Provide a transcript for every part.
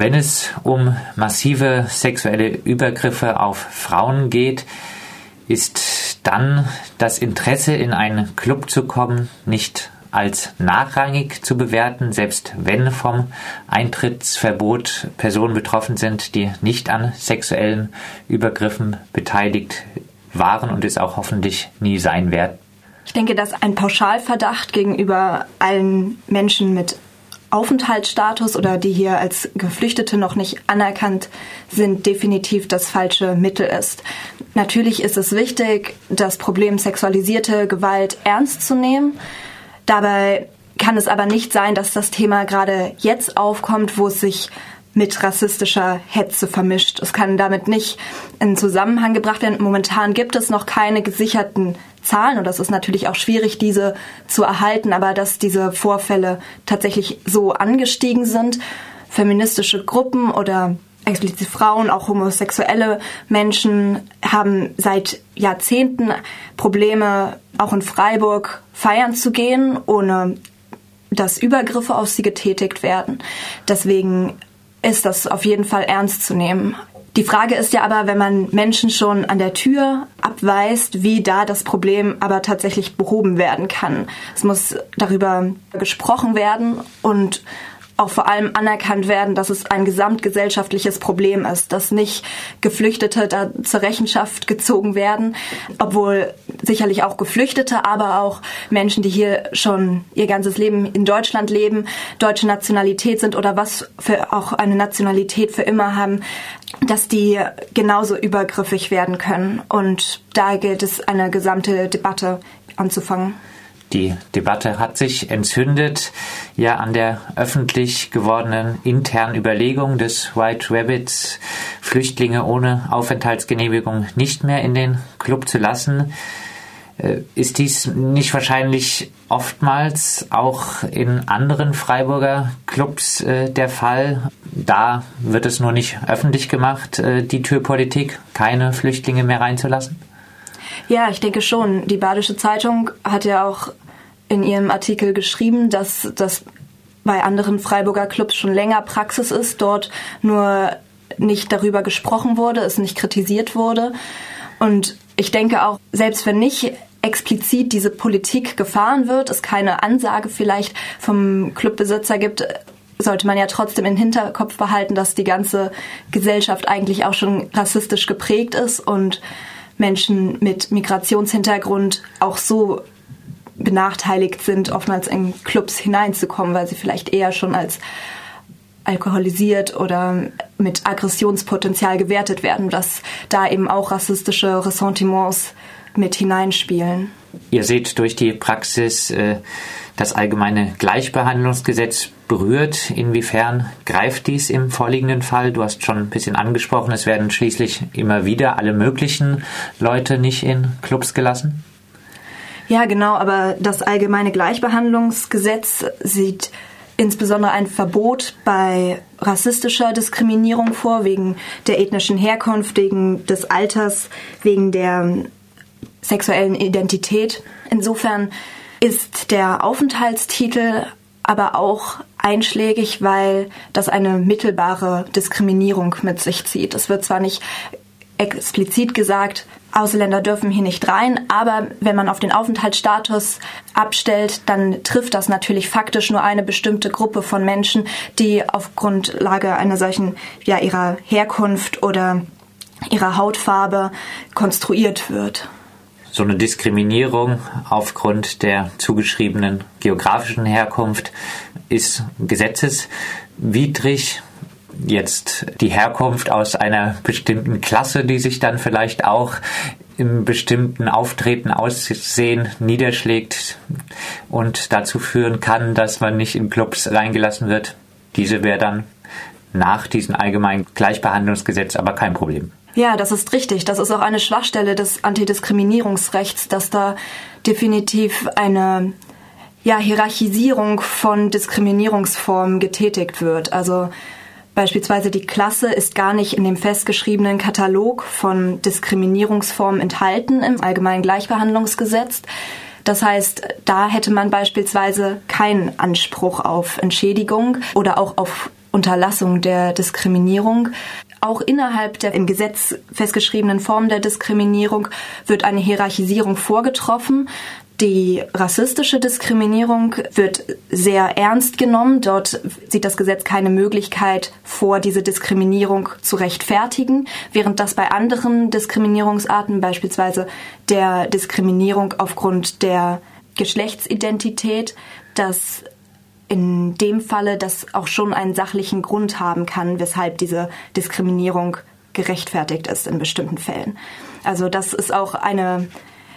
Wenn es um massive sexuelle Übergriffe auf Frauen geht, ist dann das Interesse in einen Club zu kommen nicht als nachrangig zu bewerten, selbst wenn vom Eintrittsverbot Personen betroffen sind, die nicht an sexuellen Übergriffen beteiligt waren und es auch hoffentlich nie sein werden. Ich denke, dass ein Pauschalverdacht gegenüber allen Menschen mit Aufenthaltsstatus oder die hier als Geflüchtete noch nicht anerkannt sind, definitiv das falsche Mittel ist. Natürlich ist es wichtig, das Problem sexualisierte Gewalt ernst zu nehmen. Dabei kann es aber nicht sein, dass das Thema gerade jetzt aufkommt, wo es sich mit rassistischer Hetze vermischt. Es kann damit nicht in Zusammenhang gebracht werden. Momentan gibt es noch keine gesicherten Zahlen und das ist natürlich auch schwierig, diese zu erhalten, aber dass diese Vorfälle tatsächlich so angestiegen sind, feministische Gruppen oder explizit Frauen, auch homosexuelle Menschen haben seit Jahrzehnten Probleme, auch in Freiburg feiern zu gehen, ohne dass Übergriffe auf sie getätigt werden. Deswegen ist das auf jeden Fall ernst zu nehmen. Die Frage ist ja aber, wenn man Menschen schon an der Tür abweist, wie da das Problem aber tatsächlich behoben werden kann. Es muss darüber gesprochen werden und auch vor allem anerkannt werden, dass es ein gesamtgesellschaftliches Problem ist, dass nicht Geflüchtete da zur Rechenschaft gezogen werden, obwohl sicherlich auch Geflüchtete, aber auch Menschen, die hier schon ihr ganzes Leben in Deutschland leben, deutsche Nationalität sind oder was für auch eine Nationalität für immer haben, dass die genauso übergriffig werden können. Und da gilt es, eine gesamte Debatte anzufangen. Die Debatte hat sich entzündet, ja an der öffentlich gewordenen internen Überlegung des White Rabbits, Flüchtlinge ohne Aufenthaltsgenehmigung nicht mehr in den Club zu lassen. Äh, ist dies nicht wahrscheinlich oftmals auch in anderen Freiburger Clubs äh, der Fall? Da wird es nur nicht öffentlich gemacht, äh, die Türpolitik, keine Flüchtlinge mehr reinzulassen? Ja, ich denke schon. Die Badische Zeitung hat ja auch in ihrem Artikel geschrieben, dass das bei anderen Freiburger Clubs schon länger Praxis ist, dort nur nicht darüber gesprochen wurde, es nicht kritisiert wurde. Und ich denke auch, selbst wenn nicht explizit diese Politik gefahren wird, es keine Ansage vielleicht vom Clubbesitzer gibt, sollte man ja trotzdem im Hinterkopf behalten, dass die ganze Gesellschaft eigentlich auch schon rassistisch geprägt ist und Menschen mit Migrationshintergrund auch so benachteiligt sind, oftmals in Clubs hineinzukommen, weil sie vielleicht eher schon als alkoholisiert oder mit Aggressionspotenzial gewertet werden, dass da eben auch rassistische Ressentiments mit hineinspielen. Ihr seht durch die Praxis äh, das allgemeine Gleichbehandlungsgesetz berührt. Inwiefern greift dies im vorliegenden Fall? Du hast schon ein bisschen angesprochen, es werden schließlich immer wieder alle möglichen Leute nicht in Clubs gelassen. Ja, genau, aber das allgemeine Gleichbehandlungsgesetz sieht insbesondere ein Verbot bei rassistischer Diskriminierung vor, wegen der ethnischen Herkunft, wegen des Alters, wegen der sexuellen Identität. Insofern ist der Aufenthaltstitel aber auch einschlägig, weil das eine mittelbare Diskriminierung mit sich zieht. Es wird zwar nicht explizit gesagt, Ausländer dürfen hier nicht rein, aber wenn man auf den Aufenthaltsstatus abstellt, dann trifft das natürlich faktisch nur eine bestimmte Gruppe von Menschen, die auf Grundlage einer solchen, ja, ihrer Herkunft oder ihrer Hautfarbe konstruiert wird so eine Diskriminierung aufgrund der zugeschriebenen geografischen Herkunft ist gesetzeswidrig. Jetzt die Herkunft aus einer bestimmten Klasse, die sich dann vielleicht auch im bestimmten Auftreten, Aussehen niederschlägt und dazu führen kann, dass man nicht in Clubs reingelassen wird. Diese wäre dann nach diesem allgemeinen Gleichbehandlungsgesetz aber kein Problem. Ja, das ist richtig. Das ist auch eine Schwachstelle des Antidiskriminierungsrechts, dass da definitiv eine ja, Hierarchisierung von Diskriminierungsformen getätigt wird. Also beispielsweise die Klasse ist gar nicht in dem festgeschriebenen Katalog von Diskriminierungsformen enthalten im Allgemeinen Gleichbehandlungsgesetz. Das heißt, da hätte man beispielsweise keinen Anspruch auf Entschädigung oder auch auf Unterlassung der Diskriminierung. Auch innerhalb der im Gesetz festgeschriebenen Form der Diskriminierung wird eine Hierarchisierung vorgetroffen. Die rassistische Diskriminierung wird sehr ernst genommen. Dort sieht das Gesetz keine Möglichkeit vor, diese Diskriminierung zu rechtfertigen, während das bei anderen Diskriminierungsarten, beispielsweise der Diskriminierung aufgrund der Geschlechtsidentität, das in dem Falle das auch schon einen sachlichen Grund haben kann, weshalb diese Diskriminierung gerechtfertigt ist in bestimmten Fällen. Also das ist auch eine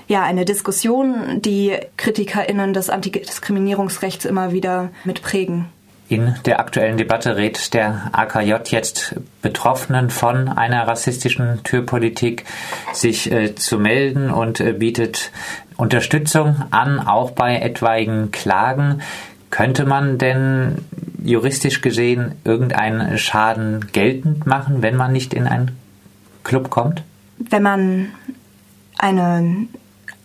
ja, eine Diskussion, die KritikerInnen des Antidiskriminierungsrechts immer wieder mitprägen. In der aktuellen Debatte rät der AKJ jetzt Betroffenen von einer rassistischen Türpolitik, sich äh, zu melden und äh, bietet Unterstützung an, auch bei etwaigen Klagen. Könnte man denn juristisch gesehen irgendeinen Schaden geltend machen, wenn man nicht in einen Club kommt? Wenn man eine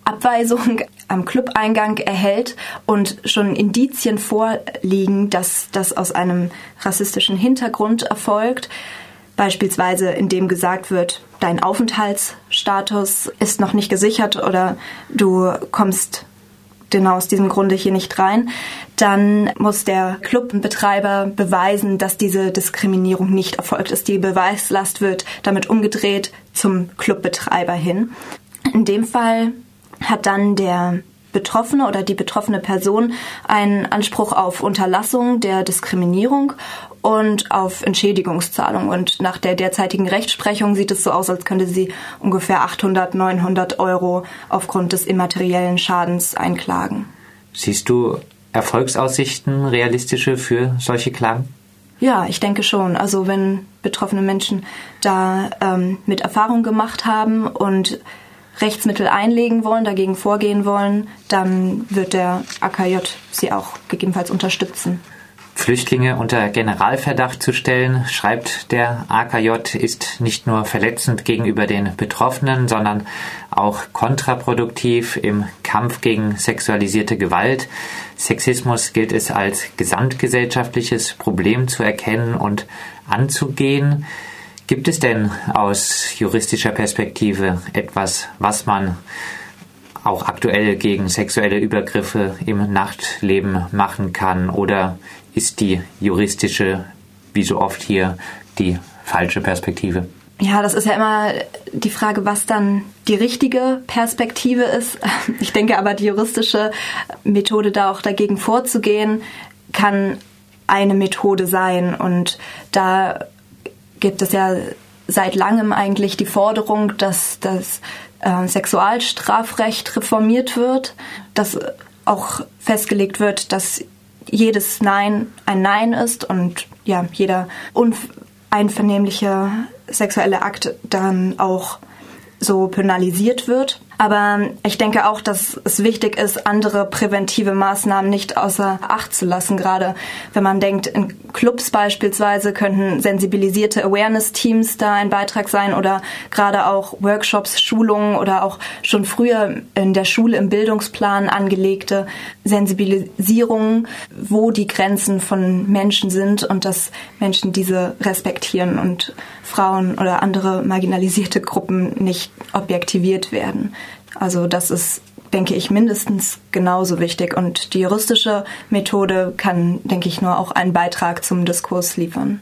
Abweisung am Clubeingang erhält und schon Indizien vorliegen, dass das aus einem rassistischen Hintergrund erfolgt, beispielsweise indem gesagt wird, dein Aufenthaltsstatus ist noch nicht gesichert oder du kommst genau aus diesem Grunde hier nicht rein, dann muss der Clubbetreiber beweisen, dass diese Diskriminierung nicht erfolgt ist. Die Beweislast wird damit umgedreht zum Clubbetreiber hin. In dem Fall hat dann der Betroffene oder die betroffene Person einen Anspruch auf Unterlassung der Diskriminierung und auf Entschädigungszahlung. Und nach der derzeitigen Rechtsprechung sieht es so aus, als könnte sie ungefähr 800, 900 Euro aufgrund des immateriellen Schadens einklagen. Siehst du Erfolgsaussichten realistische für solche Klagen? Ja, ich denke schon. Also wenn betroffene Menschen da ähm, mit Erfahrung gemacht haben und Rechtsmittel einlegen wollen, dagegen vorgehen wollen, dann wird der AKJ sie auch gegebenenfalls unterstützen. Flüchtlinge unter Generalverdacht zu stellen, schreibt der AKJ, ist nicht nur verletzend gegenüber den Betroffenen, sondern auch kontraproduktiv im Kampf gegen sexualisierte Gewalt. Sexismus gilt es als gesamtgesellschaftliches Problem zu erkennen und anzugehen. Gibt es denn aus juristischer Perspektive etwas, was man auch aktuell gegen sexuelle Übergriffe im Nachtleben machen kann? Oder ist die juristische, wie so oft hier, die falsche Perspektive? Ja, das ist ja immer die Frage, was dann die richtige Perspektive ist. Ich denke aber, die juristische Methode, da auch dagegen vorzugehen, kann eine Methode sein. Und da gibt es ja seit langem eigentlich die Forderung, dass das äh, Sexualstrafrecht reformiert wird, dass auch festgelegt wird, dass jedes Nein ein Nein ist und ja, jeder uneinvernehmliche sexuelle Akt dann auch so penalisiert wird. Aber ich denke auch, dass es wichtig ist, andere präventive Maßnahmen nicht außer Acht zu lassen. Gerade wenn man denkt, in Clubs beispielsweise könnten sensibilisierte Awareness-Teams da ein Beitrag sein oder gerade auch Workshops, Schulungen oder auch schon früher in der Schule im Bildungsplan angelegte Sensibilisierungen, wo die Grenzen von Menschen sind und dass Menschen diese respektieren und Frauen oder andere marginalisierte Gruppen nicht objektiviert werden. Also das ist, denke ich, mindestens genauso wichtig. Und die juristische Methode kann, denke ich, nur auch einen Beitrag zum Diskurs liefern.